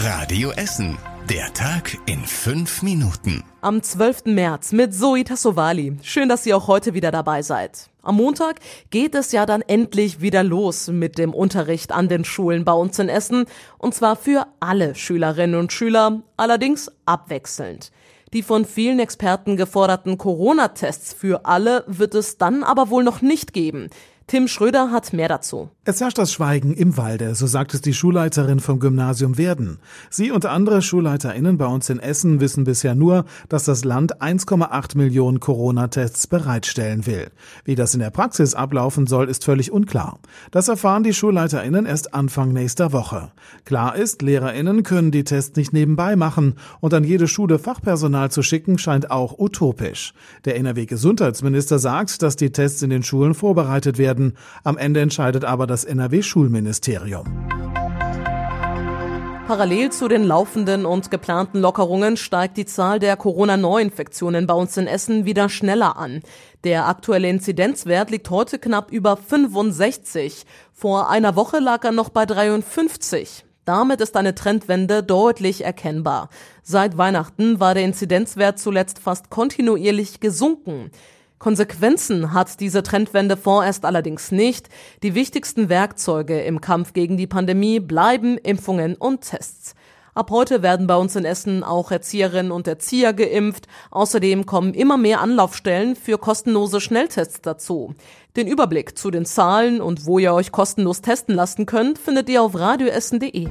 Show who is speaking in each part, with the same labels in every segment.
Speaker 1: Radio Essen. Der Tag in fünf Minuten.
Speaker 2: Am 12. März mit Zoe Tassovali. Schön, dass ihr auch heute wieder dabei seid. Am Montag geht es ja dann endlich wieder los mit dem Unterricht an den Schulen bei uns in Essen. Und zwar für alle Schülerinnen und Schüler, allerdings abwechselnd. Die von vielen Experten geforderten Corona-Tests für alle wird es dann aber wohl noch nicht geben. Tim Schröder hat mehr dazu.
Speaker 3: Es herrscht das Schweigen im Walde, so sagt es die Schulleiterin vom Gymnasium Werden. Sie und andere SchulleiterInnen bei uns in Essen wissen bisher nur, dass das Land 1,8 Millionen Corona-Tests bereitstellen will. Wie das in der Praxis ablaufen soll, ist völlig unklar. Das erfahren die SchulleiterInnen erst Anfang nächster Woche. Klar ist, LehrerInnen können die Tests nicht nebenbei machen und an jede Schule Fachpersonal zu schicken, scheint auch utopisch. Der NRW-Gesundheitsminister sagt, dass die Tests in den Schulen vorbereitet werden werden. Am Ende entscheidet aber das NRW-Schulministerium.
Speaker 2: Parallel zu den laufenden und geplanten Lockerungen steigt die Zahl der Corona-Neuinfektionen bei uns in Essen wieder schneller an. Der aktuelle Inzidenzwert liegt heute knapp über 65. Vor einer Woche lag er noch bei 53. Damit ist eine Trendwende deutlich erkennbar. Seit Weihnachten war der Inzidenzwert zuletzt fast kontinuierlich gesunken. Konsequenzen hat diese Trendwende vorerst allerdings nicht. Die wichtigsten Werkzeuge im Kampf gegen die Pandemie bleiben Impfungen und Tests. Ab heute werden bei uns in Essen auch Erzieherinnen und Erzieher geimpft. Außerdem kommen immer mehr Anlaufstellen für kostenlose Schnelltests dazu. Den Überblick zu den Zahlen und wo ihr euch kostenlos testen lassen könnt, findet ihr auf radioessen.de.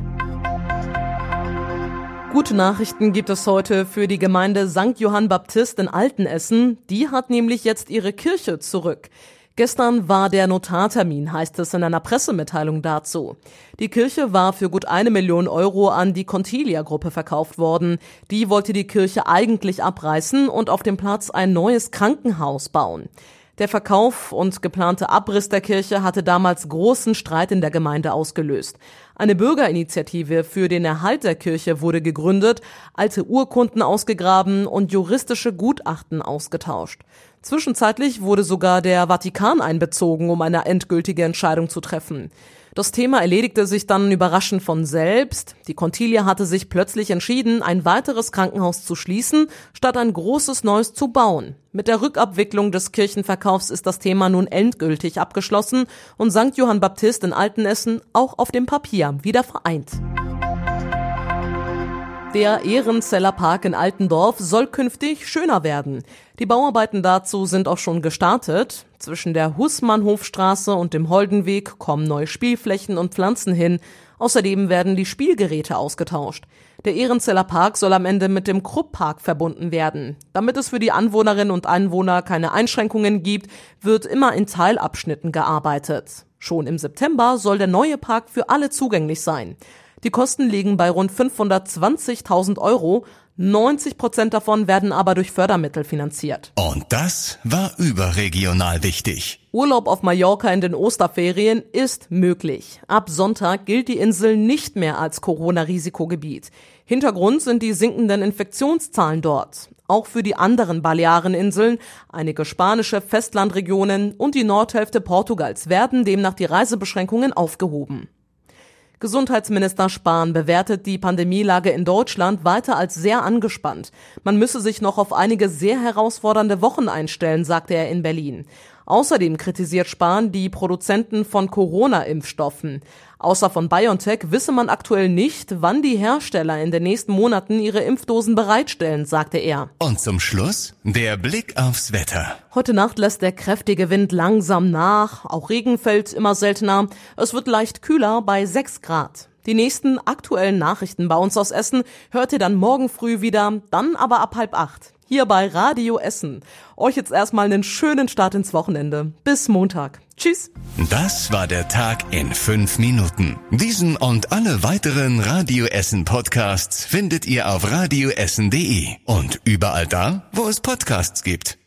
Speaker 2: Gute Nachrichten gibt es heute für die Gemeinde St. Johann Baptist in Altenessen. Die hat nämlich jetzt ihre Kirche zurück. Gestern war der Notartermin, heißt es in einer Pressemitteilung dazu. Die Kirche war für gut eine Million Euro an die Contilia-Gruppe verkauft worden. Die wollte die Kirche eigentlich abreißen und auf dem Platz ein neues Krankenhaus bauen. Der Verkauf und geplante Abriss der Kirche hatte damals großen Streit in der Gemeinde ausgelöst. Eine Bürgerinitiative für den Erhalt der Kirche wurde gegründet, alte Urkunden ausgegraben und juristische Gutachten ausgetauscht. Zwischenzeitlich wurde sogar der Vatikan einbezogen, um eine endgültige Entscheidung zu treffen. Das Thema erledigte sich dann überraschend von selbst. Die Contilia hatte sich plötzlich entschieden, ein weiteres Krankenhaus zu schließen, statt ein großes neues zu bauen. Mit der Rückabwicklung des Kirchenverkaufs ist das Thema nun endgültig abgeschlossen und St. Johann Baptist in Altenessen auch auf dem Papier wieder vereint. Der Ehrenzeller Park in Altendorf soll künftig schöner werden. Die Bauarbeiten dazu sind auch schon gestartet. Zwischen der Hussmannhofstraße und dem Holdenweg kommen neue Spielflächen und Pflanzen hin. Außerdem werden die Spielgeräte ausgetauscht. Der Ehrenzeller Park soll am Ende mit dem Krupp-Park verbunden werden. Damit es für die Anwohnerinnen und Einwohner keine Einschränkungen gibt, wird immer in Teilabschnitten gearbeitet. Schon im September soll der neue Park für alle zugänglich sein. Die Kosten liegen bei rund 520.000 Euro. 90 Prozent davon werden aber durch Fördermittel finanziert.
Speaker 1: Und das war überregional wichtig.
Speaker 2: Urlaub auf Mallorca in den Osterferien ist möglich. Ab Sonntag gilt die Insel nicht mehr als Corona-Risikogebiet. Hintergrund sind die sinkenden Infektionszahlen dort. Auch für die anderen Baleareninseln, einige spanische Festlandregionen und die Nordhälfte Portugals werden demnach die Reisebeschränkungen aufgehoben. Gesundheitsminister Spahn bewertet die Pandemielage in Deutschland weiter als sehr angespannt. Man müsse sich noch auf einige sehr herausfordernde Wochen einstellen, sagte er in Berlin. Außerdem kritisiert Spahn die Produzenten von Corona-Impfstoffen. Außer von BioNTech wisse man aktuell nicht, wann die Hersteller in den nächsten Monaten ihre Impfdosen bereitstellen, sagte er.
Speaker 1: Und zum Schluss der Blick aufs Wetter.
Speaker 2: Heute Nacht lässt der kräftige Wind langsam nach, auch Regen fällt immer seltener. Es wird leicht kühler bei 6 Grad. Die nächsten aktuellen Nachrichten bei uns aus Essen hört ihr dann morgen früh wieder, dann aber ab halb acht hier bei Radio Essen. Euch jetzt erstmal einen schönen Start ins Wochenende. Bis Montag. Tschüss.
Speaker 1: Das war der Tag in fünf Minuten. Diesen und alle weiteren Radio Essen Podcasts findet ihr auf radioessen.de und überall da, wo es Podcasts gibt.